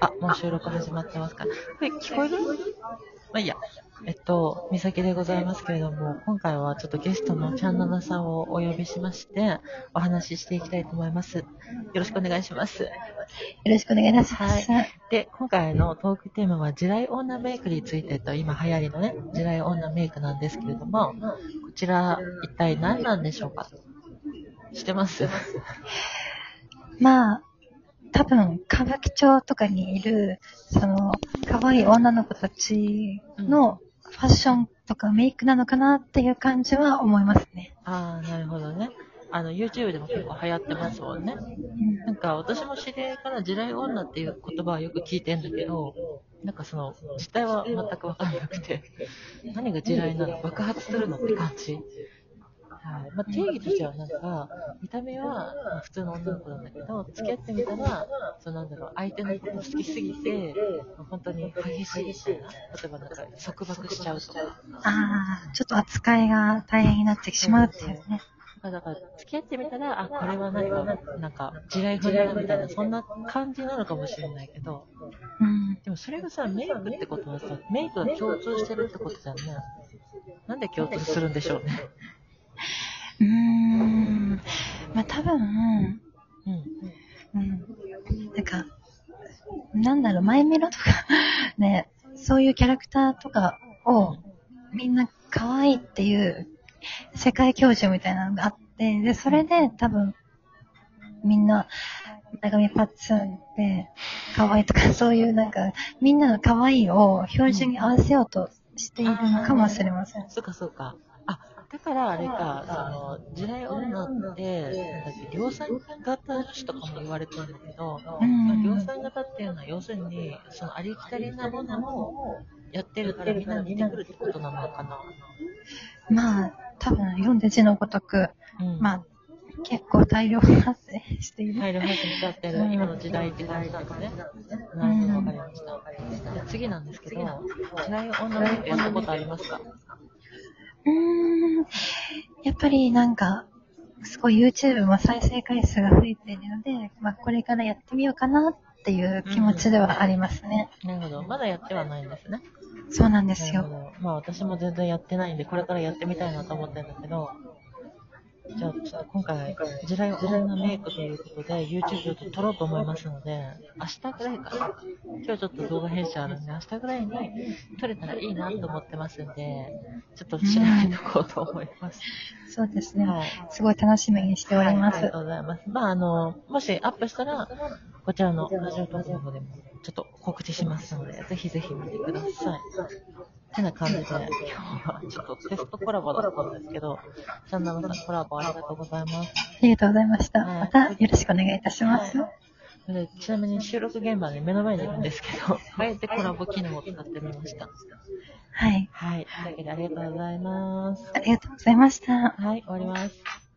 あ、もう収録始まってますかこれ聞こえる？まあいいや。えっと、美咲でございますけれども、今回はちょっとゲストのチャンナナさんをお呼びしまして、お話ししていきたいと思います。よろしくお願いします。よろしくお願いします。で、今回のトークテーマは、地雷女メイクについてと、今流行りのね、地雷女メイクなんですけれども、こちら、一体何なんでしょうか知ってます？まあ、多分、歌舞伎町とかにいる、その、可愛い女の子たちのファッションとかメイクなのかなっていう感じは思いますね。ああ、なるほどね。あの、YouTube でも結構流行ってますもんね。うんなんか私も知り合いから地雷女っていう言葉はよく聞いてんだけど、なんかその、実態は全くわかんなくて、何が地雷なの？爆発するの？って感じ。はい。まあ、定義としてはなんか、見た目はまあ普通の女の子なんだけど、付き合ってみたら、そうなんだろう、相手のこと好きすぎて、まあ本当に激しいみたいな。例えばなんか、束縛しちゃうとか。ああ、ちょっと扱いが大変になってしまうっていうね。まあだから、付き合ってみたら、あ、これはなんか、なんか、地雷踏んだみたいな、そんな感じなのかもしれないけど、うん。でもそれがさ、メイクってことはさ、メイクが共通してるってことじゃんね。なんで共通するんでしょうね。うーん。まあ多分、うん。うん。なんか、なんだろう、マイメロとか、ね、そういうキャラクターとかを、みんな可愛いっていう世界教授みたいなのがあって、で、それで多分、みんな、長見パッツンで、可愛いとか、そういうなんか、みんなの可愛いを標準に合わせようとしているのかもしれません。そうかそうか。あ、だからあれか、その、地雷女って、量産型女子とかも言われてるんだけど、量産型っていうのは要するに、そのありきたりなものをやってるからみんな似てくるってことなのかな。まあ、多分、読んで字のごとく、うんまあ、結構大量発生している。大量配信しちゃってる今の時代って感じなんですね。なるほど、わかりました。次なんですけど、地雷女メイクやったことありますか？うーん。やっぱりなんか、すごい YouTube も再生回数が増えているので、まあこれからやってみようかなっていう気持ちではありますね。なるほど。まだやってはないんですね。そうなんですよ。なるほど。まあ私も全然やってないんで、これからやってみたいなと思ってるんだけど、じゃあ今回、地雷女メイクということで、YouTube ちょっと撮ろうと思いますので、明日ぐらいかな。今日ちょっと動画編集あるんで、明日ぐらいに撮れたらいいなと思ってますんで、ちょっと調べとこうと思います。そうですね。はい。すごい楽しみにしております。はいありがとうございます。まあ、あの、もしアップしたら、こちらのラジオトークの方でも、ちょっと告知しますので、ぜひぜひ見てください。てな感じで、今日はちょっとテストコラボだったんですけど、チャンナルさんコラボありがとうございます。ありがとうございました。はいまたよろしくお願いいたします。でちなみに収録現場で目の前にいるんですけど、あえてコラボ機能を使ってみました。はい。はい。というわけでありがとうございます。ありがとうございました。はい、終わります。